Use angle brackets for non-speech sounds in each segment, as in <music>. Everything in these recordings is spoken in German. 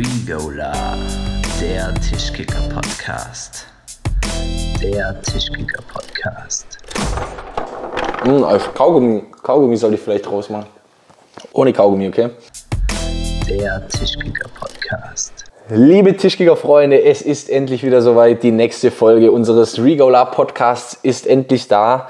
Regola, der Tischkicker-Podcast. Der Tischkicker-Podcast. Hm, auf Kaugummi, Kaugummi soll ich vielleicht rausmachen. Ohne Kaugummi, okay? Der Tischkicker-Podcast. Liebe Tischkicker-Freunde, es ist endlich wieder soweit. Die nächste Folge unseres Regola Podcasts ist endlich da.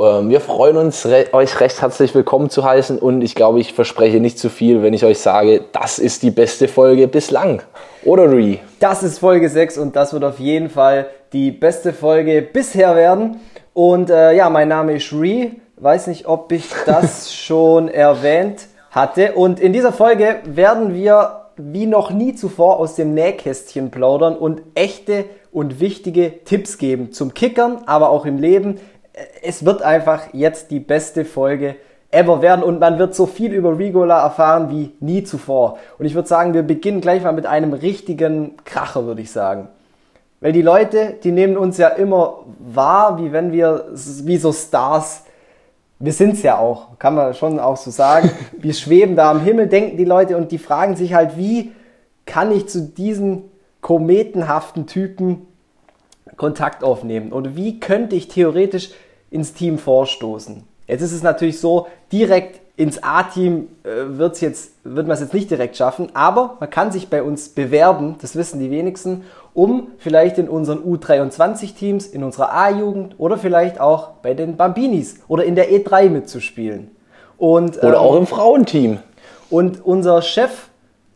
Ähm, Wir freuen uns, euch recht herzlich willkommen zu heißen und ich glaube, ich verspreche nicht zu viel, wenn ich euch sage, das ist die beste Folge bislang. Oder Re? Das ist Folge 6 und das wird auf jeden Fall die beste Folge bisher werden. Und äh, ja, mein Name ist Ree. Weiß nicht, ob ich das <laughs> schon erwähnt hatte. Und in dieser Folge werden wir wie noch nie zuvor aus dem Nähkästchen plaudern und echte und wichtige Tipps geben zum Kickern, aber auch im Leben. Es wird einfach jetzt die beste Folge ever werden und man wird so viel über Regola erfahren wie nie zuvor. Und ich würde sagen, wir beginnen gleich mal mit einem richtigen Kracher, würde ich sagen. Weil die Leute, die nehmen uns ja immer wahr, wie wenn wir, wie so Stars, wir sind's ja auch, kann man schon auch so sagen. <laughs> Wir schweben da am Himmel, denken die Leute und die fragen sich halt, wie kann ich zu diesen kometenhaften Typen Kontakt aufnehmen? Und wie könnte ich theoretisch ins Team vorstoßen? Jetzt ist es natürlich so, direkt ins A-Team äh, wird's jetzt, wird man es jetzt nicht direkt schaffen, aber man kann sich bei uns bewerben, das wissen die wenigsten, um vielleicht in unseren U23-Teams, in unserer A-Jugend oder vielleicht auch bei den Bambinis oder in der E3 mitzuspielen. Und, Oder ähm, auch im Frauenteam. und unser Chef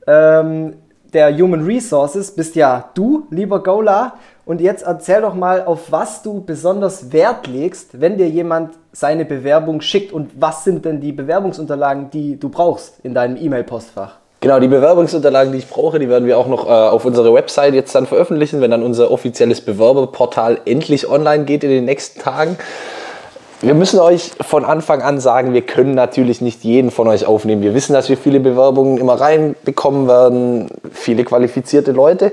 ähm, der Human Resources bist ja du, lieber Gola. Und jetzt erzähl doch mal, auf was du besonders Wert legst, wenn dir jemand seine Bewerbung schickt. Und was sind denn die Bewerbungsunterlagen, die du brauchst in deinem E-Mail-Postfach? Genau, die Bewerbungsunterlagen, die ich brauche, die werden wir auch noch äh, auf unserer Website jetzt dann veröffentlichen, wenn dann unser offizielles Bewerberportal endlich online geht in den nächsten Tagen. Wir müssen euch von Anfang an sagen, wir können natürlich nicht jeden von euch aufnehmen. Wir wissen, dass wir viele Bewerbungen immer reinbekommen werden, viele qualifizierte Leute,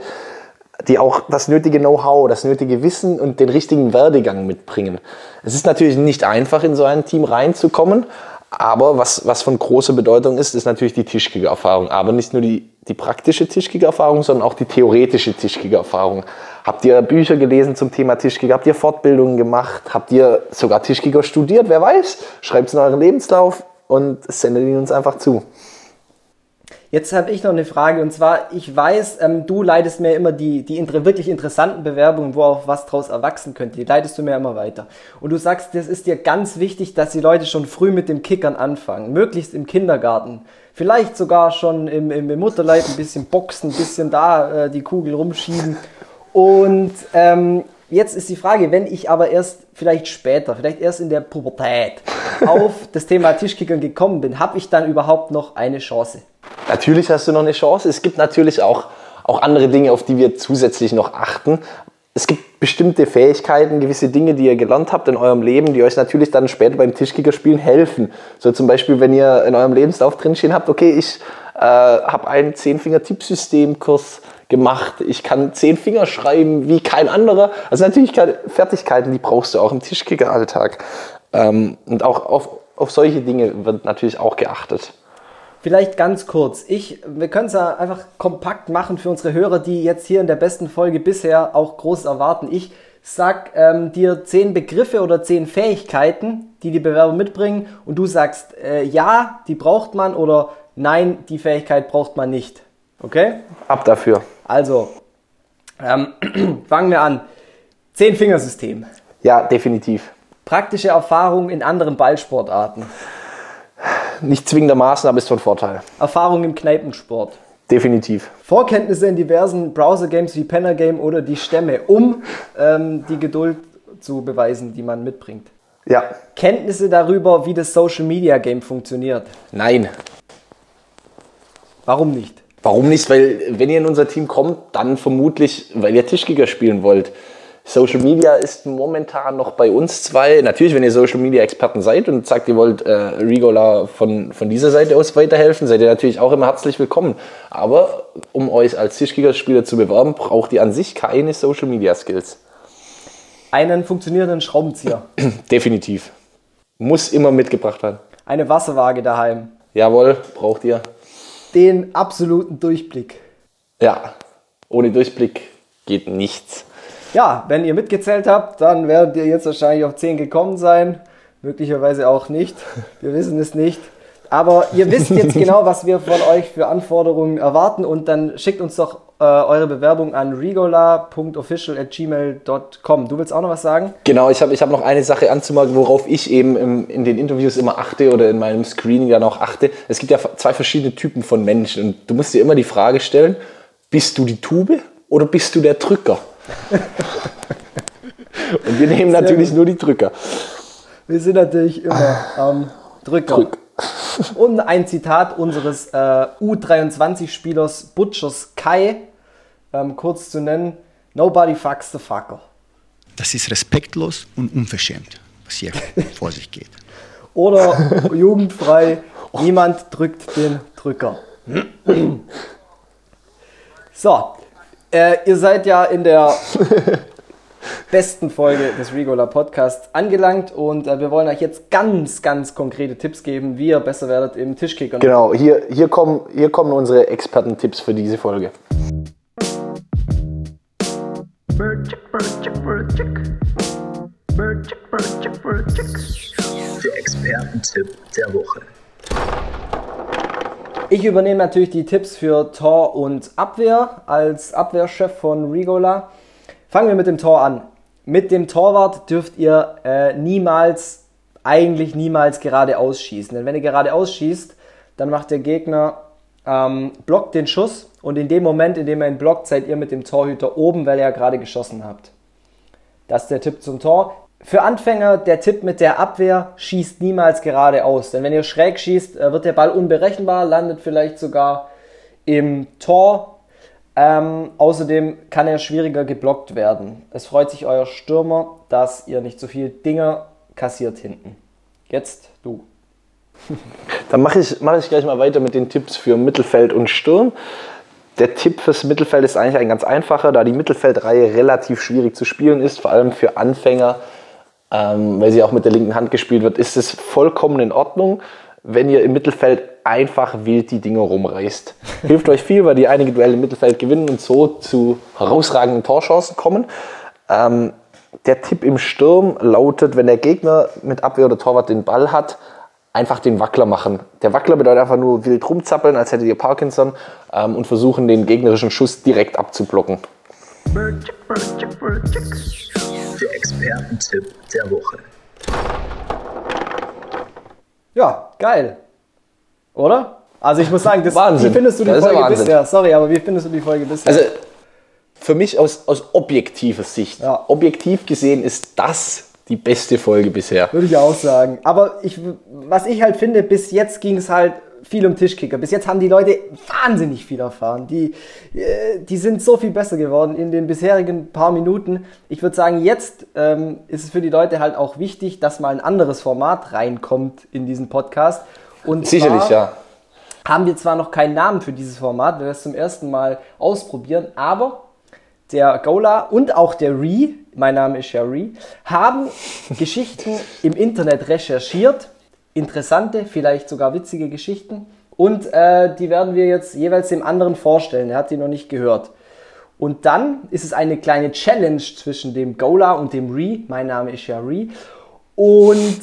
die auch das nötige Know-how, das nötige Wissen und den richtigen Werdegang mitbringen. Es ist natürlich nicht einfach, in so ein Team reinzukommen, aber was, was von großer Bedeutung ist, ist natürlich die Tischkicker-Erfahrung. Aber nicht nur die, die praktische Tischkicker-Erfahrung, sondern auch die theoretische Tischkicker-Erfahrung. Habt ihr Bücher gelesen zum Thema Tischkicker? Habt ihr Fortbildungen gemacht? Habt ihr sogar Tischkicker studiert? Wer weiß? Schreibt es in euren Lebenslauf und sendet ihn uns einfach zu. Jetzt habe ich noch eine Frage und zwar, ich weiß, ähm, du leitest mir immer die, die inter wirklich interessanten Bewerbungen, wo auch was draus erwachsen könnte, die leitest du mir immer weiter. Und du sagst, das ist dir ganz wichtig, dass die Leute schon früh mit dem Kickern anfangen, möglichst im Kindergarten. Vielleicht sogar schon im, im, im Mutterleib ein bisschen boxen, ein bisschen da äh, die Kugel rumschieben. Und ähm, jetzt ist die Frage, wenn ich aber erst vielleicht später, vielleicht erst in der Pubertät <laughs> auf das Thema Tischkickern gekommen bin, habe ich dann überhaupt noch eine Chance? Natürlich hast du noch eine Chance. Es gibt natürlich auch, auch andere Dinge, auf die wir zusätzlich noch achten. Es gibt bestimmte Fähigkeiten, gewisse Dinge, die ihr gelernt habt in eurem Leben, die euch natürlich dann später beim Tischkickerspielen helfen. So zum Beispiel, wenn ihr in eurem Lebenslauf drinstehen habt, okay, ich äh, habe einen Zehn-Finger-Tippsystem-Kurs gemacht, ich kann zehn Finger schreiben wie kein anderer. Also natürlich Fertigkeiten, die brauchst du auch im Tischkicker-Alltag. Ähm, und auch auf, auf solche Dinge wird natürlich auch geachtet. Vielleicht ganz kurz. Ich, wir können es ja einfach kompakt machen für unsere Hörer, die jetzt hier in der besten Folge bisher auch groß erwarten. Ich sag ähm, dir zehn Begriffe oder zehn Fähigkeiten, die die Bewerber mitbringen, und du sagst äh, ja, die braucht man oder nein, die Fähigkeit braucht man nicht. Okay? Ab dafür. Also ähm, <clears throat> fangen wir an. Zehn Fingersystem. Ja, definitiv. Praktische Erfahrung in anderen Ballsportarten. Nicht zwingendermaßen, aber ist von Vorteil. Erfahrung im Kneipensport. Definitiv. Vorkenntnisse in diversen Browser-Games wie Penner Game oder die Stämme, um ähm, die Geduld zu beweisen, die man mitbringt. Ja. Kenntnisse darüber, wie das Social Media Game funktioniert. Nein. Warum nicht? Warum nicht? Weil, wenn ihr in unser Team kommt, dann vermutlich, weil ihr Tischkicker spielen wollt. Social Media ist momentan noch bei uns zwei. Natürlich, wenn ihr Social Media Experten seid und sagt, ihr wollt äh, Regola von, von dieser Seite aus weiterhelfen, seid ihr natürlich auch immer herzlich willkommen. Aber um euch als Tischkicker-Spieler zu bewerben, braucht ihr an sich keine Social Media Skills. Einen funktionierenden Schraubenzieher. <clears throat> Definitiv. Muss immer mitgebracht werden. Eine Wasserwaage daheim. Jawohl, braucht ihr. Den absoluten Durchblick. Ja, ohne Durchblick geht nichts. Ja, wenn ihr mitgezählt habt, dann werdet ihr jetzt wahrscheinlich auf 10 gekommen sein. Möglicherweise auch nicht. Wir wissen es nicht. Aber ihr wisst jetzt <laughs> genau, was wir von euch für Anforderungen erwarten und dann schickt uns doch äh, eure Bewerbung an rigola.official.gmail.com. Du willst auch noch was sagen? Genau, ich habe ich hab noch eine Sache anzumerken, worauf ich eben im, in den Interviews immer achte oder in meinem Screening dann auch achte. Es gibt ja zwei verschiedene Typen von Menschen und du musst dir immer die Frage stellen, bist du die Tube oder bist du der Drücker? <laughs> und wir nehmen Sehr natürlich gut. nur die Drücker. Wir sind natürlich immer am Drücker. Drück. <laughs> Und ein Zitat unseres äh, U23-Spielers Butchers Kai, ähm, kurz zu nennen: Nobody fucks the fucker. Das ist respektlos und unverschämt, was hier <laughs> vor sich geht. Oder jugendfrei: Niemand drückt den Drücker. <clears throat> So, äh, ihr seid ja in der <laughs> besten Folge des Regola Podcasts angelangt und äh, wir wollen euch jetzt ganz, ganz konkrete Tipps geben, wie ihr besser werdet im Tischkicker. Genau, hier, hier, kommen, hier kommen unsere Expertentipps für diese Folge. Der Expertentipp der Woche. Ich übernehme natürlich die Tipps für Tor und Abwehr als Abwehrchef von Rigola. Fangen wir mit dem Tor an. Mit dem Torwart dürft ihr äh, niemals, eigentlich niemals geradeaus schießen. Denn wenn ihr geradeaus schießt, dann macht der Gegner, ähm, blockt den Schuss und in dem Moment, in dem er ihn blockt, seid ihr mit dem Torhüter oben, weil ihr ja gerade geschossen habt. Das ist der Tipp zum Tor. Für Anfänger der Tipp mit der Abwehr, schießt niemals geradeaus. Denn wenn ihr schräg schießt, äh, wird der Ball unberechenbar, landet vielleicht sogar im Tor. Ähm, außerdem kann er schwieriger geblockt werden. Es freut sich euer Stürmer, dass ihr nicht so viel Dinger kassiert hinten. Jetzt du. <laughs> Dann mache ich, mach ich gleich mal weiter mit den Tipps für Mittelfeld und Sturm. Der Tipp fürs Mittelfeld ist eigentlich ein ganz einfacher, da die Mittelfeldreihe relativ schwierig zu spielen ist, vor allem für Anfänger, ähm, weil sie auch mit der linken Hand gespielt wird, ist es vollkommen in Ordnung, wenn ihr im Mittelfeld einfach wild die Dinger rumreißt. <laughs> Hilft euch viel, weil die einige Duelle im Mittelfeld gewinnen und so zu herausragenden Torchancen kommen. Ähm, der Tipp im Sturm lautet, wenn der Gegner mit Abwehr oder Torwart den Ball hat, einfach den Wackler machen. Der Wackler bedeutet einfach nur wild rumzappeln, als hättet ihr Parkinson ähm, und versuchen, den gegnerischen Schuss direkt abzublocken. Der Expertentipp der Woche. Ja, geil. Oder? Also ich muss sagen, das, Wahnsinn. wie findest du die Das Folge Wahnsinn. bisher? Sorry, aber wie findest du die Folge bisher? Also für mich aus, aus objektiver Sicht, Ja. objektiv gesehen ist das die beste Folge bisher. Würde ich auch sagen. Aber ich, was ich halt finde, bis jetzt ging es halt viel um Tischkicker. Bis jetzt haben die Leute wahnsinnig viel erfahren. Die, äh, die sind so viel besser geworden in den bisherigen paar Minuten. Ich würde sagen, jetzt ähm, ist es für die Leute halt auch wichtig, dass mal ein anderes Format reinkommt in diesen Podcast. Und Sicherlich, zwar ja. haben wir zwar noch keinen Namen für dieses Format, wir werden es zum ersten Mal ausprobieren, aber der Gola und auch der Re, mein Name ist ja Re, haben Geschichten im Internet recherchiert, interessante, vielleicht sogar witzige Geschichten und äh, die werden wir jetzt jeweils dem anderen vorstellen, er hat die noch nicht gehört. Und dann ist es eine kleine Challenge zwischen dem Gola und dem Re, mein Name ist ja Re, und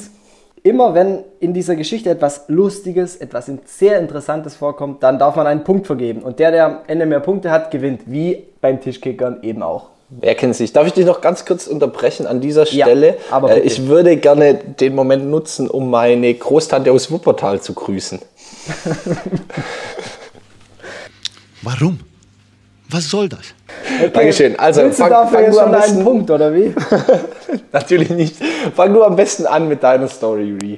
immer wenn in dieser Geschichte etwas Lustiges, etwas sehr Interessantes vorkommt, dann darf man einen Punkt vergeben. Und der, der am Ende mehr Punkte hat, gewinnt. Wie beim Tischkickern eben auch. Wer kennt sich? Darf ich dich noch ganz kurz unterbrechen an dieser Ja, Stelle? aber äh, bitte. ich würde gerne den Moment nutzen, um meine Großtante aus Wuppertal zu grüßen. <laughs> Warum? Was soll das? Dankeschön. Also, Willst du fang- dafür fang jetzt du am schon besten- Punkt, oder wie? <laughs> Natürlich nicht. Fang du am besten an mit deiner Story, Ree.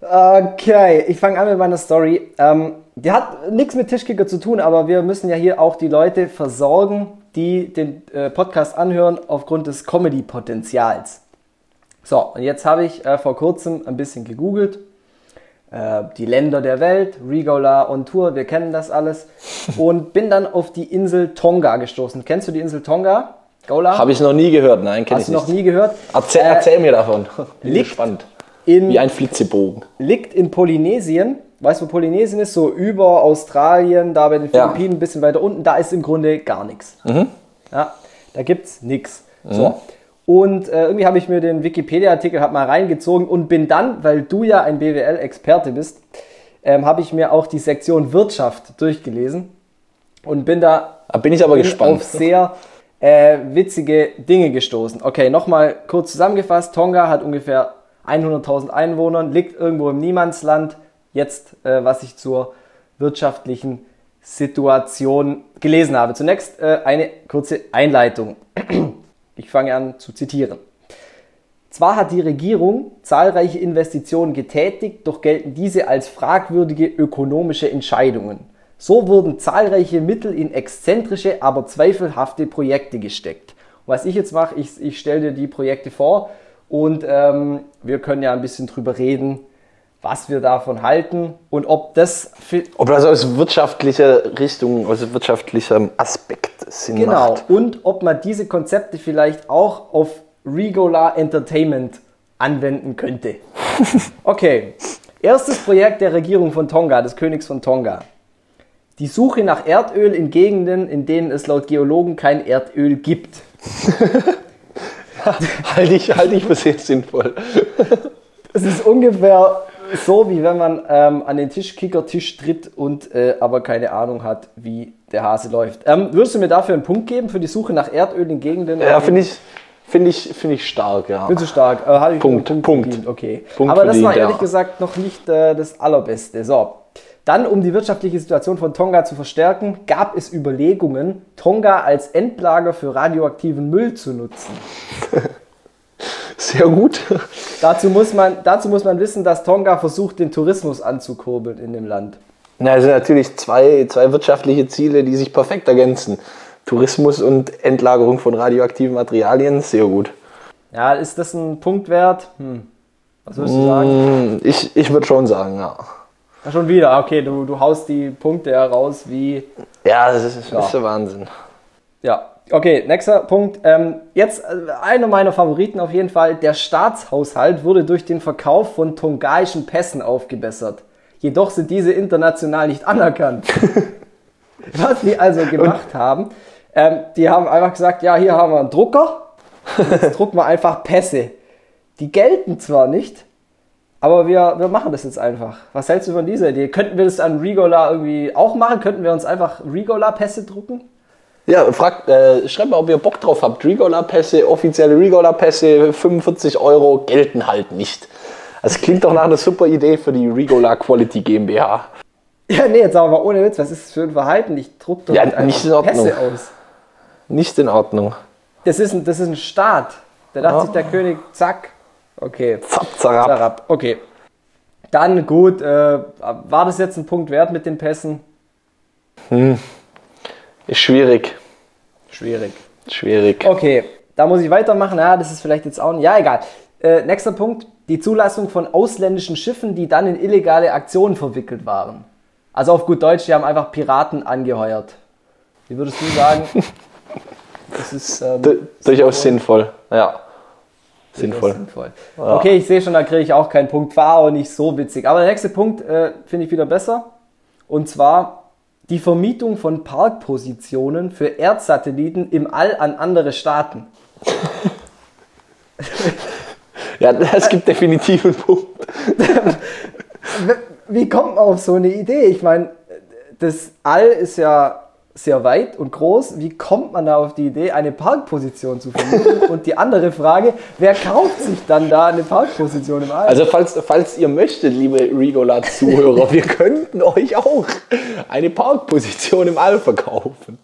Okay, ich fange an mit meiner Story. Ähm, die hat nichts mit Tischkicker zu tun, aber wir müssen ja hier auch die Leute versorgen, die den äh, Podcast anhören aufgrund des Comedy-Potenzials. So, und jetzt habe ich äh, vor kurzem ein bisschen gegoogelt. Äh, die Länder der Welt, Rigola on Tour, wir kennen das alles. <laughs> Und bin dann auf die Insel Tonga gestoßen. Kennst du die Insel Tonga? Gola? Habe ich noch nie gehört, nein, kenne Hast ich du noch nicht. nie gehört? Erzähl, Äh, erzähl mir davon. Bin liegt- gespannt. in Wie ein Flitzebogen. liegt in Polynesien, weißt du, wo Polynesien ist? So über Australien, da bei den. Philippinen, ein bisschen weiter unten, da ist im Grunde gar nichts. Ja, da gibt's nichts. So. Und äh, irgendwie habe ich mir den Wikipedia-Artikel halt mal reingezogen und bin dann, weil du ja ein BWL-Experte bist, ähm, habe ich mir auch die Sektion Wirtschaft durchgelesen und bin da Da bin ich aber bin gespannt. auf sehr äh, witzige Dinge gestoßen. Okay, nochmal kurz zusammengefasst. Tonga hat ungefähr 100.000 Einwohner, liegt irgendwo im Niemandsland. Jetzt, äh, was ich zur wirtschaftlichen Situation gelesen habe. Zunächst äh, eine kurze Einleitung. <clears throat> Ich fange an zu zitieren. Zwar hat die Regierung zahlreiche Investitionen getätigt, doch gelten diese als fragwürdige ökonomische Entscheidungen. So wurden zahlreiche Mittel in exzentrische, aber zweifelhafte Projekte gesteckt. Was ich jetzt mache, ich, ich stelle dir die Projekte vor und ähm, wir können ja ein bisschen drüber reden, was wir davon halten und ob das Ob das aus wirtschaftlicher Richtung, aus wirtschaftlichem Aspekt Sinn Genau. macht. Und ob man diese Konzepte vielleicht auch auf Regular Entertainment anwenden könnte. <laughs> Okay. Erstes Projekt der Regierung von Tonga, des Königs von Tonga. Die Suche nach Erdöl in Gegenden, in denen es laut Geologen kein Erdöl gibt. <laughs> Halte ich, halte ich für sehr sinnvoll. Es ist ungefähr so, wie wenn man ähm, an den Tischkickertisch tritt und äh, aber keine Ahnung hat, wie der Hase läuft. Ähm, würdest du mir dafür einen Punkt geben für die Suche nach Erdöl in Gegenden? Ja, finde ich, finde ich, finde ich stark, ja. Bin zu stark. Äh, Punkt, Punkt. verdient. Okay. Punkt Aber das war ehrlich ja. gesagt noch nicht äh, das Allerbeste. So. Dann, um die wirtschaftliche Situation von Tonga zu verstärken, gab es Überlegungen, Tonga als Endlager für radioaktiven Müll zu nutzen. <laughs> Sehr gut. Dazu muss man, dazu muss man wissen, dass Tonga versucht, den Tourismus anzukurbeln in dem Land. Na, es sind natürlich zwei, zwei wirtschaftliche Ziele, die sich perfekt ergänzen. Tourismus und Endlagerung von radioaktiven Materialien, sehr gut. Ja, ist das ein Punkt wert? Hm. Was würdest Mm. du sagen? Hm, Ich, ich würde schon sagen, ja. Ja, schon wieder. Okay, du, du haust die Punkte heraus wie Ja, das ist, das ist der Wahnsinn. Ja, okay, nächster Punkt. Ähm, jetzt äh, einer meiner Favoriten auf jeden Fall. Der Staatshaushalt wurde durch den Verkauf von tongaischen Pässen aufgebessert. Jedoch sind diese international nicht anerkannt. <laughs> Was die also gemacht haben, ähm, die haben einfach gesagt, ja, hier haben wir einen Drucker, und jetzt <laughs> drucken wir einfach Pässe. Die gelten zwar nicht, aber wir, wir machen das jetzt einfach. Was hältst du von dieser Idee? Könnten wir das an Regola irgendwie auch machen? Könnten wir uns einfach Regola-Pässe drucken? Ja, fragt, äh, schreibt mal, ob ihr Bock drauf habt. Regola-Pässe, offizielle Regola-Pässe, 45 Euro, gelten halt nicht. Das klingt doch nach einer super Idee für die Regola Quality GmbH. Ja, nee, jetzt aber ohne Witz, was ist das für ein Verhalten? Ich druck doch Ja, nicht in Ordnung. Pässe aus. Nicht in Ordnung. Das ist ein, das ist ein Staat. Da dachte sich der König, zack. Okay. Zap, zarab. Zarab. Okay. Dann gut, äh, war das jetzt ein Punkt wert mit den Pässen? Ist schwierig. Schwierig. Schwierig. Okay, da muss ich weitermachen. Ja, das ist vielleicht jetzt auch. Ja, egal. Äh, nächster Punkt: die Zulassung von ausländischen Schiffen, die dann in illegale Aktionen verwickelt waren. Also auf gut Deutsch, die haben einfach Piraten angeheuert. Wie würdest du sagen? <laughs> Das ist ähm, Du- durchaus sinnvoll. Ja. Sinnvoll. sinnvoll. Okay, ich sehe schon, da kriege ich auch keinen Punkt. War auch nicht so witzig. Aber der nächste Punkt äh, finde ich wieder besser. Und zwar die Vermietung von Parkpositionen für Erdsatelliten im All an andere Staaten. <laughs> Ja, es gibt definitiv einen Punkt. Wie kommt man auf so eine Idee? Ich meine, das All ist ja sehr weit und groß. Wie kommt man da auf die Idee, eine Parkposition zu vermieten? <laughs> und die andere Frage, wer kauft sich dann da eine Parkposition im All? Also falls, falls ihr möchtet, liebe Regola-Zuhörer, wir könnten euch auch eine Parkposition im All verkaufen.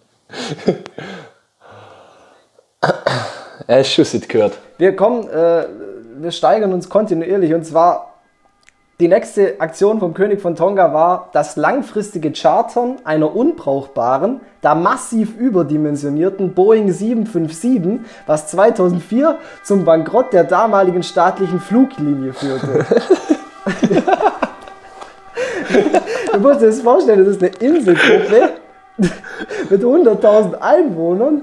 Er ist Schussit gehört. Wir kommen, äh, wir steigern uns kontinuierlich und zwar die nächste Aktion vom König von Tonga war das langfristige Chartern einer unbrauchbaren, da massiv überdimensionierten Boeing 757, was 2004 zum Bankrott der damaligen staatlichen Fluglinie führte. <laughs> du musst dir das vorstellen, das ist eine Inselgruppe mit 100.000 Einwohnern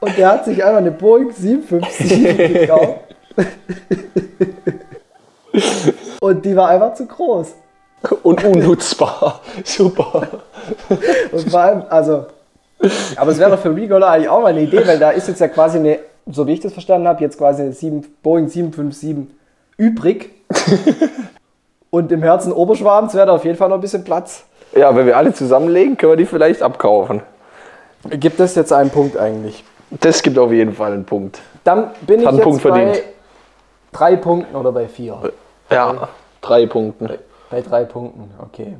und der hat sich einfach eine Boeing 757 <laughs> gekauft. Und die war einfach zu groß. Und unnutzbar. <laughs> Super. Und vor allem, also, aber es wäre doch für Regola eigentlich auch mal eine Idee, weil da ist jetzt ja quasi eine, so wie ich das verstanden habe, jetzt quasi eine 7, Boeing 757 übrig. Und im Herzen Oberschwabens wäre da auf jeden Fall noch ein bisschen Platz. Ja, wenn wir alle zusammenlegen, können wir die vielleicht abkaufen. Gibt es jetzt einen Punkt eigentlich? Das gibt auf jeden Fall einen Punkt. Dann bin ich Hat einen jetzt Punkt bei verdient. drei Punkten oder bei vier? Ja, drei Punkte. Bei drei Punkten, okay.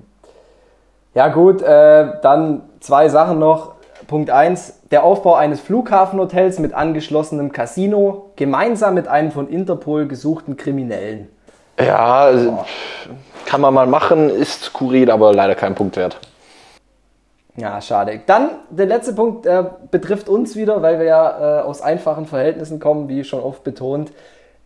Ja gut, äh, dann zwei Sachen noch. Punkt 1, der Aufbau eines Flughafenhotels mit angeschlossenem Casino, gemeinsam mit einem von Interpol gesuchten Kriminellen. Ja, also, kann man mal machen, ist skurril, aber leider kein Punkt wert. Ja, schade. Dann der letzte Punkt äh, betrifft uns wieder, weil wir ja äh, aus einfachen Verhältnissen kommen, wie schon oft betont.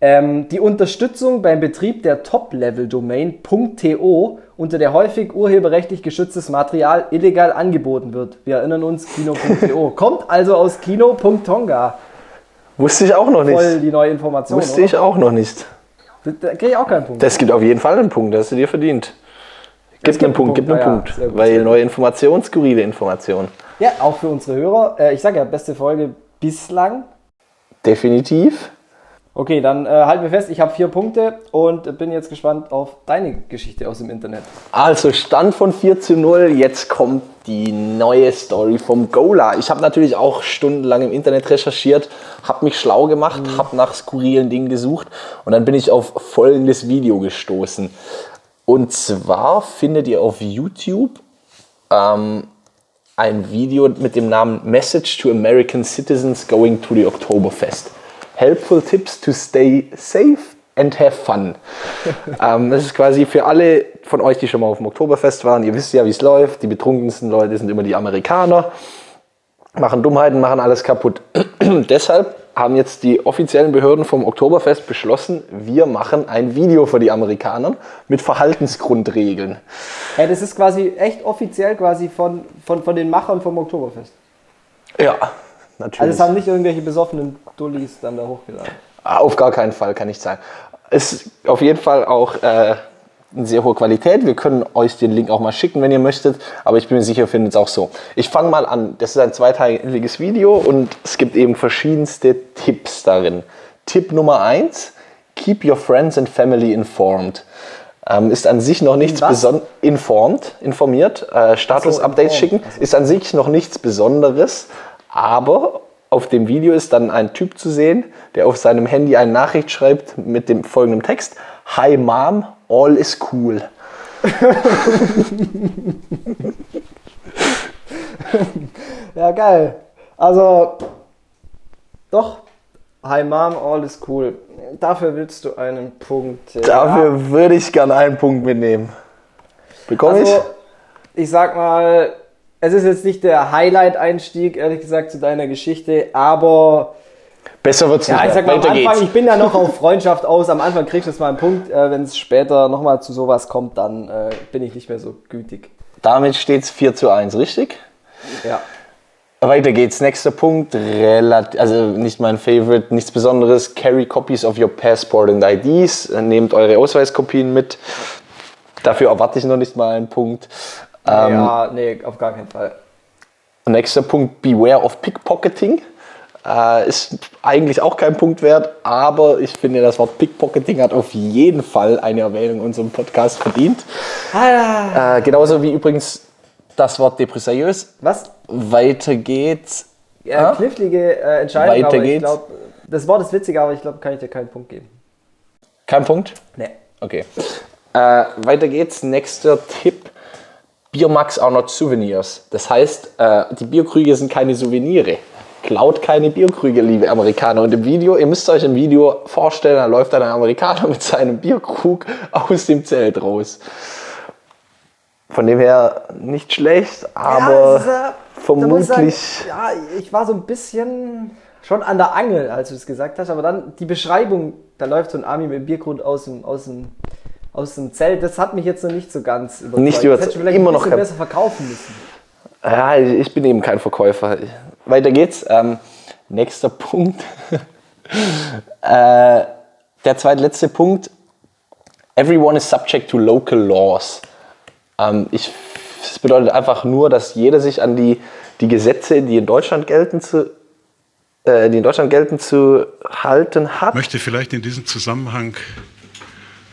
Ähm, die Unterstützung beim Betrieb der Top-Level-Domain .to, unter der häufig urheberrechtlich geschütztes Material illegal angeboten wird. Wir erinnern uns, Kino.to. <laughs> Kommt also aus Kino.tonga. Wusste ich auch noch Voll nicht. die neue Information. Wusste ich auch noch nicht. Da, da kriege ich auch keinen Punkt. Das gibt auf jeden Fall einen Punkt, das hast du dir verdient. Gib gibt einen einen Punkt, gib einen ja, Punkt. Weil neue Information, skurrile Information. Ja, auch für unsere Hörer. Äh, ich sage ja, beste Folge bislang. Definitiv. Okay, dann äh, halten wir fest, ich habe vier Punkte und bin jetzt gespannt auf deine Geschichte aus dem Internet. Also Stand von 4 zu 0, jetzt kommt die neue Story vom Gola. Ich habe natürlich auch stundenlang im Internet recherchiert, habe mich schlau gemacht, habe nach skurrilen Dingen gesucht und dann bin ich auf folgendes Video gestoßen. Und zwar findet ihr auf YouTube ähm, ein Video mit dem Namen Message to American Citizens Going to the Oktoberfest. Helpful Tips to stay safe and have fun. <laughs> ähm, das ist quasi für alle von euch, die schon mal auf dem Oktoberfest waren. Ihr wisst ja, wie es läuft. Die betrunkensten Leute sind immer die Amerikaner. Machen Dummheiten, machen alles kaputt. <clears throat> Deshalb haben jetzt die offiziellen Behörden vom Oktoberfest beschlossen, wir machen ein Video für die Amerikaner mit Verhaltensgrundregeln. Hey, das ist quasi echt offiziell quasi von, von, von den Machern vom Oktoberfest. Ja, natürlich. Also es haben nicht irgendwelche besoffenen Dullis dann da hochgeladen. Ah, Auf gar keinen Fall, kann ich sagen. Ist auf jeden Fall auch äh, eine sehr hohe Qualität. Wir können euch den Link auch mal schicken, wenn ihr möchtet. Aber ich bin mir sicher, ihr findet es auch so. Ich fange mal an. Das ist ein zweiteiliges Video und es gibt eben verschiedenste Tipps darin. Tipp Nummer eins: Keep your friends and family informed. Ähm, ist an sich noch nichts besonderes. Informed, informiert. Äh, Status-Updates informed. schicken. Ist an sich noch nichts Besonderes. Aber auf dem Video ist dann ein Typ zu sehen, der auf seinem Handy eine Nachricht schreibt mit dem folgenden Text: Hi Mom, all is cool. <laughs> Ja, geil. Also, doch. Hi Mom, all is cool. Dafür willst du einen Punkt. ja. Dafür würde ich gern einen Punkt mitnehmen. Bekomme Also, ich sag mal, es ist jetzt nicht der Highlight-Einstieg, ehrlich gesagt, zu deiner Geschichte, aber? Besser wird's ja, nicht. ich sag mal, am Weiter Anfang, geht's. ich bin ja noch auf <laughs> Freundschaft aus. Am Anfang kriegst du jetzt mal einen Punkt. Äh, Wenn es später nochmal zu sowas kommt, dann äh, bin ich nicht mehr so gütig. Damit steht es 4 zu 1, richtig? Ja. Weiter geht's. Nächster Punkt. Relat also nicht mein Favorite, nichts Besonderes. Carry copies of your passport and IDs. Äh, Nehmt eure Ausweiskopien mit. Dafür erwarte ich noch nicht mal einen Punkt. Ähm, ja, nee, auf gar keinen Fall. Nächster Punkt, beware of pickpocketing. Äh, ist eigentlich auch kein Punkt wert, aber ich finde, das Wort Pickpocketing hat auf jeden Fall eine Erwähnung in unserem Podcast verdient. Ah, Äh, genauso wie übrigens das Wort depressariös. was? Weiter geht's. Ja, knifflige äh, Entscheidung, Weiter aber ich geht's. glaube, das Wort ist witzig, aber ich glaube, kann ich dir keinen Punkt geben. Kein Punkt? Nee. Okay. Äh, weiter geht's. Nächster Tipp. Biermax are not souvenirs. Das heißt, äh, die Bierkrüge sind keine Souvenire. Klaut keine Bierkrüge, liebe Amerikaner. Und im Video, ihr müsst euch im Video vorstellen, da läuft dann ein Amerikaner mit seinem Bierkrug aus dem Zelt raus. Von dem her nicht schlecht, aber es ist, äh, vermutlich. Sagen, ja, ich war so ein bisschen schon an der Angel, als du es gesagt hast, aber dann die Beschreibung, da läuft so ein Army mit dem Biergrund aus dem, aus dem, aus dem Zelt, das hat mich jetzt noch nicht so ganz überzeugt. Nicht das überzeugt, du vielleicht immer ein noch besser verkaufen müssen. Ja, ich bin eben kein Verkäufer. Weiter geht's. Ähm, nächster Punkt. <laughs> äh, der zweitletzte Punkt. Everyone is subject to local laws. Ähm, ich, das bedeutet einfach nur, dass jeder sich an die, die Gesetze, die in Deutschland gelten, zu, äh, die in Deutschland gelten, zu halten hat. Ich möchte vielleicht in diesem Zusammenhang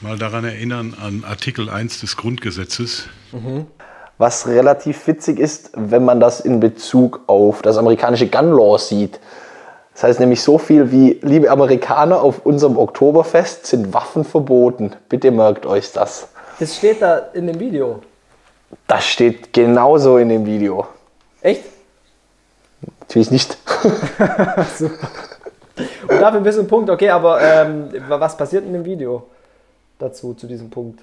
mal daran erinnern an Artikel 1 des Grundgesetzes. Was relativ witzig ist, wenn man das in Bezug auf das amerikanische Gun Law sieht. Das heißt nämlich so viel wie, liebe Amerikaner, auf unserem Oktoberfest sind Waffen verboten. Bitte merkt euch das. Das steht da in dem Video. Das steht genauso in dem Video. Echt? Natürlich nicht. <laughs> Und dafür ein Punkt, okay, aber ähm, was passiert in dem Video dazu, zu diesem Punkt?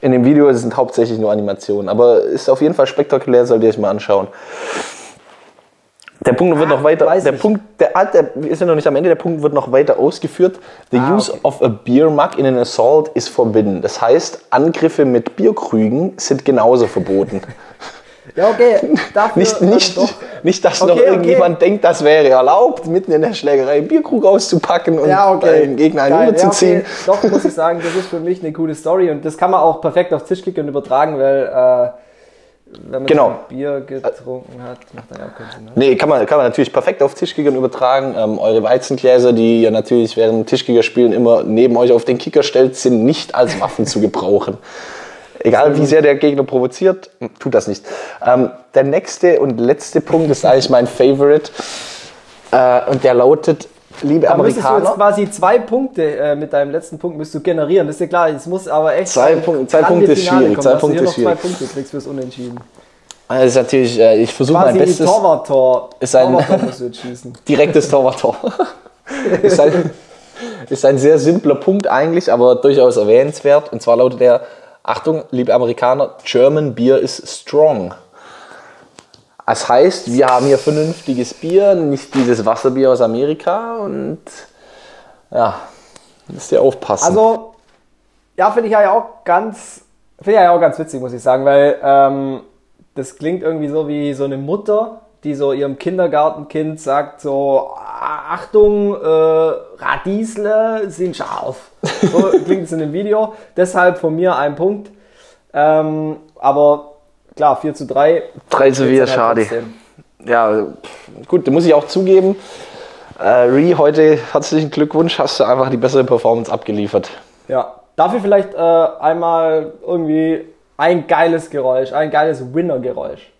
In dem Video sind hauptsächlich nur Animationen, aber ist auf jeden Fall spektakulär, sollt ihr euch mal anschauen. Der Punkt wird noch weiter. Der. Punkt, der, ah, der, wir sind noch nicht am Ende. Der Punkt wird noch weiter ausgeführt. The Ah, use okay. of a beer mug in an assault is forbidden. Das heißt, Angriffe mit Bierkrügen sind genauso verboten. Ja, okay, <laughs> dafür Nicht, nicht, doch. Nicht dass Okay, noch okay. irgendjemand denkt, das wäre erlaubt, mitten in der Schlägerei einen Bierkrug auszupacken und Ja, okay. den Gegner einen Geil. überzuziehen. Ja, okay. Doch, muss ich sagen, das ist für mich eine coole Story und das kann man auch perfekt auf Tischkickern übertragen, weil äh, wenn man Genau. Bier getrunken hat, macht dann ja auch keinen Sinn. Ne? Nee, kann man, kann man natürlich perfekt auf Tischkickern übertragen. Ähm, eure Weizengläser, die ihr natürlich während Tischkickerspielen immer neben euch auf den Kicker stellt, sind nicht als Waffen zu gebrauchen. Egal wie sehr der Gegner provoziert, tut das nicht. Ähm, der nächste und letzte Punkt ist eigentlich mein Favorite. Äh, und der lautet, liebe Da müsstest du jetzt Amerikaner, quasi zwei Punkte äh, mit deinem letzten Punkt müsst du generieren. Das ist ja klar, es muss aber echt Zwei Punkt- zwei Punkte ist schwierig, kommen, zwei du Punkte hier ist noch zwei schwierig. Punkte kriegst fürs Unentschieden. das ist natürlich, äh, ich versuche mein Bestes. Torwart-Tor. Ist ein- Torwart-Tor <laughs> du direktes Torwarttor. <laughs> ist, ein, ist ein sehr simpler Punkt eigentlich, aber durchaus erwähnenswert. Und zwar lautet der, Achtung, liebe Amerikaner, German Beer is strong. Das heißt, wir haben hier vernünftiges Bier, nicht dieses Wasserbier aus Amerika und ja, müsst ihr aufpassen. Also, ja, finde ich ja auch ganz, finde ich ja auch ganz witzig, muss ich sagen, weil ähm, das klingt irgendwie so wie so eine Mutter, die so ihrem Kindergartenkind sagt so, "Ah, Achtung, äh, Radiesle sind scharf. <laughs> So klingt es in dem Video. Deshalb von mir ein Punkt. Ähm, aber klar, 4 zu 3. 3 zu 4, Jetzt halt schade. trotzdem. Ja, gut, da muss ich auch zugeben. Äh, Ree, heute herzlichen Glückwunsch, hast du einfach die bessere Performance abgeliefert. Ja, dafür vielleicht äh, einmal irgendwie ein geiles Geräusch, ein geiles Winner-Geräusch.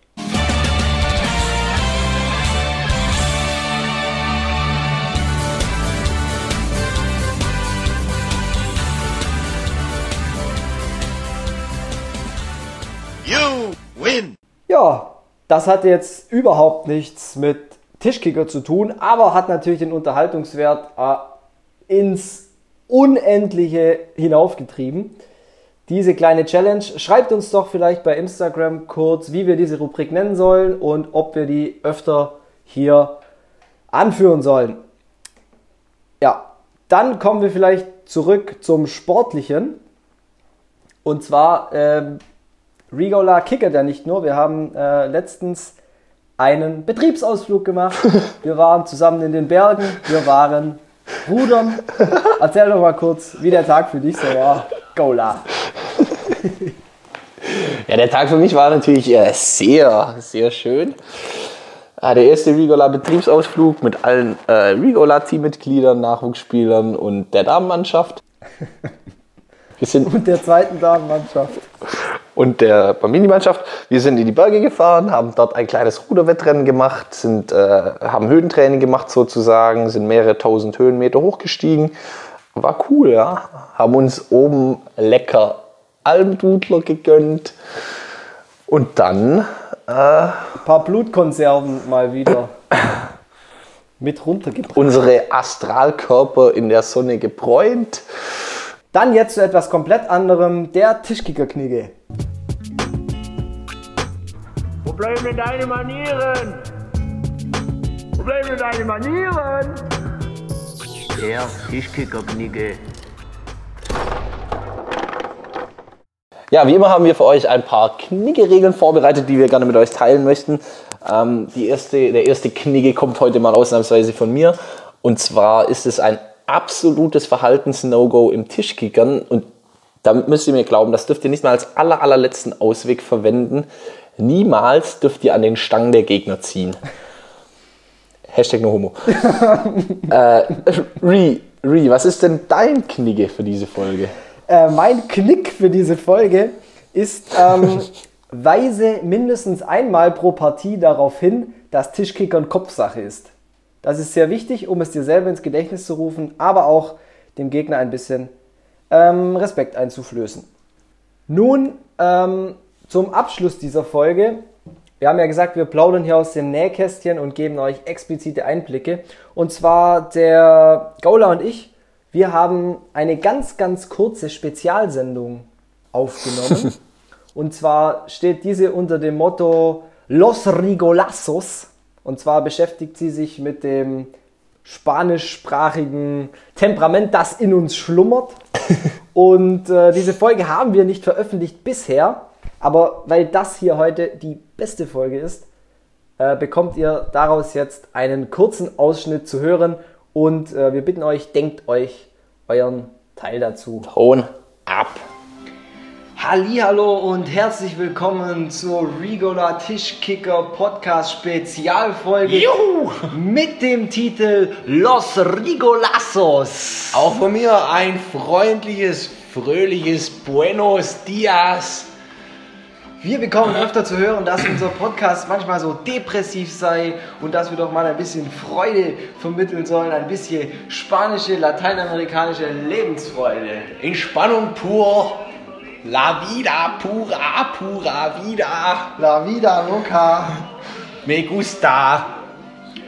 Das hat jetzt überhaupt nichts mit Tischkicker zu tun, aber hat natürlich den Unterhaltungswert äh, ins Unendliche hinaufgetrieben. Diese kleine Challenge. Schreibt uns doch vielleicht bei Instagram kurz, wie wir diese Rubrik nennen sollen und ob wir die öfter hier anführen sollen. Ja, dann kommen wir vielleicht zurück zum Sportlichen. Und zwar ähm, Rigola kickert ja nicht nur. Wir haben äh, letztens einen Betriebsausflug gemacht. <laughs> Wir waren zusammen in den Bergen. Wir waren rudern. Erzähl doch mal kurz, wie der Tag für dich so war. Gola. <laughs> Ja, der Tag für mich war natürlich äh, sehr, sehr schön. Äh, der erste Rigola-Betriebsausflug mit allen äh, Rigola-Teammitgliedern, Nachwuchsspielern und der Damenmannschaft. <laughs> Wir sind Und der zweiten Damenmannschaft. Und der Bambini-Mannschaft. Wir sind in die Berge gefahren, haben dort ein kleines Ruderwettrennen gemacht, sind, äh, haben Höhentraining gemacht sozusagen, sind mehrere tausend Höhenmeter hochgestiegen. War cool, ja. Haben uns oben lecker Almdudler gegönnt. Und dann, Ein paar Blutkonserven mal wieder mit runtergebracht. unsere Astralkörper in der Sonne gebräunt. Dann jetzt zu etwas komplett anderem. Der Tischkickerknigge. Bleiben denn deine Manieren? Bleiben denn deine Manieren? Der Tischkickerknigge. Ja, wie immer haben wir für euch ein paar Knigge-Regeln vorbereitet, die wir gerne mit euch teilen möchten. Ähm, die erste, der erste Knigge kommt heute mal ausnahmsweise von mir. Und zwar ist es ein absolutes Verhaltens-No-Go im Tischkickern. Und damit müsst ihr mir glauben, das dürft ihr nicht mal als aller, allerletzten Ausweg verwenden. Niemals dürft ihr an den Stangen der Gegner ziehen. <laughs> Hashtag no homo. <laughs> äh, Ri, Ri, was ist denn dein Knigge für diese Folge? Äh, mein Knick für diese Folge ist, ähm, <laughs> weise mindestens einmal pro Partie darauf hin, dass Tischkickern Kopfsache ist. Das ist sehr wichtig, um es dir selber ins Gedächtnis zu rufen, aber auch dem Gegner ein bisschen ähm, Respekt einzuflößen. Nun ähm, zum Abschluss dieser Folge. Wir haben ja gesagt, wir plaudern hier aus dem Nähkästchen und geben euch explizite Einblicke. Und zwar der Gaula und ich, wir haben eine ganz, ganz kurze Spezialsendung aufgenommen. <laughs> und zwar steht diese unter dem Motto Los Rigolazos. Und zwar beschäftigt sie sich mit dem spanischsprachigen Temperament, das in uns schlummert. <laughs> Und äh, diese Folge haben wir nicht veröffentlicht bisher, aber weil das hier heute die beste Folge ist, äh, bekommt ihr daraus jetzt einen kurzen Ausschnitt zu hören und äh, wir bitten euch, denkt euch euren Teil dazu. Ton ab. Hallo und herzlich willkommen zur Rigola Tischkicker Podcast Spezialfolge mit dem Titel Los Rigolazos. Auch von mir ein freundliches, fröhliches Buenos Dias. Wir bekommen öfter zu hören, dass unser Podcast manchmal so depressiv sei und dass wir doch mal ein bisschen Freude vermitteln sollen, ein bisschen spanische, lateinamerikanische Lebensfreude. Entspannung pur. La vida pura, pura vida. La vida loca. Me gusta.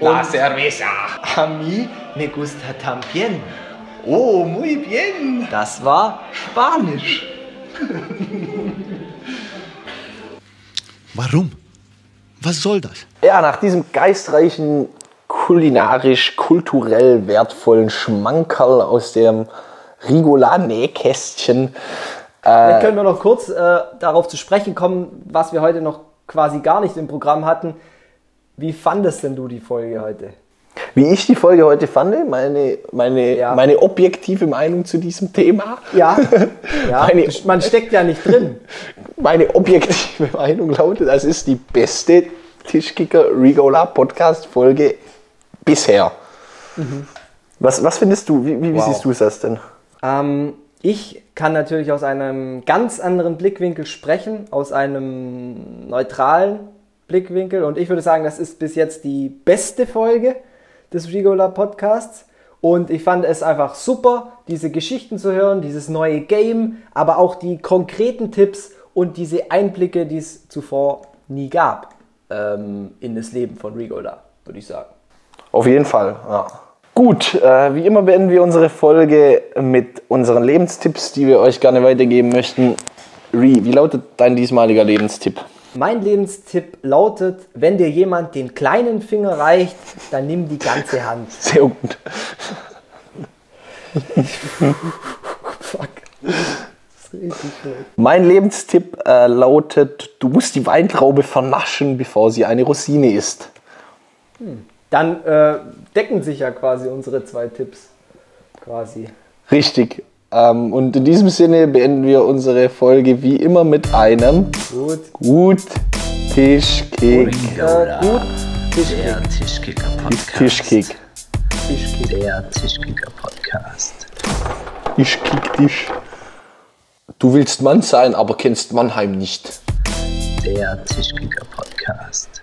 La Und- cerveza. A mí me gusta también. Oh, muy bien. Das war Spanisch. <laughs> Warum? Was soll das? Ja, nach diesem geistreichen, kulinarisch, kulturell wertvollen Schmankerl aus dem Rigola-Nähkästchen Vielleicht können wir noch kurz äh, darauf zu sprechen kommen, was wir heute noch quasi gar nicht im Programm hatten. Wie fandest denn du die Folge heute? Wie ich die Folge heute fand, meine, meine, Ja. meine objektive Meinung zu diesem Thema. Ja, <laughs> ja Meine- man steckt ja nicht drin. <laughs> Meine objektive <laughs> Meinung lautet, das ist die beste Tischkicker Rigola Podcast Folge bisher. Was, was findest du? Wie, wie, wie Wow. siehst du das denn? Ähm, ich kann natürlich aus einem ganz anderen Blickwinkel sprechen, aus einem neutralen Blickwinkel. Und ich würde sagen, das ist bis jetzt die beste Folge des Rigola Podcasts. Und ich fand es einfach super, diese Geschichten zu hören, dieses neue Game, aber auch die konkreten Tipps und diese Einblicke, die es zuvor nie gab ähm, in das Leben von Rigola, würde ich sagen. Auf jeden Fall, ja. Gut, äh, wie immer beenden wir unsere Folge mit unseren Lebenstipps, die wir euch gerne weitergeben möchten. Ri, wie lautet dein diesmaliger Lebenstipp? Mein Lebenstipp lautet, wenn dir jemand den kleinen Finger reicht, dann nimm die ganze Hand. <laughs> Sehr gut. Fuck. Das ist richtig. Mein Lebenstipp äh, lautet, du musst die Weintraube vernaschen, bevor sie eine Rosine ist. Dann äh, decken sich ja quasi unsere zwei Tipps. Quasi. Richtig. Ähm, und in diesem Sinne beenden wir unsere Folge wie immer mit einem Gut. Gut Tischkick. Äh, gut. Tischkick. Der Tischkicker Podcast. Tischkick. Tischkick. Der Tischkicker Podcast. Tischkick, Tisch. Du willst Mann sein, aber kennst Mannheim nicht. Der Tischkicker Podcast.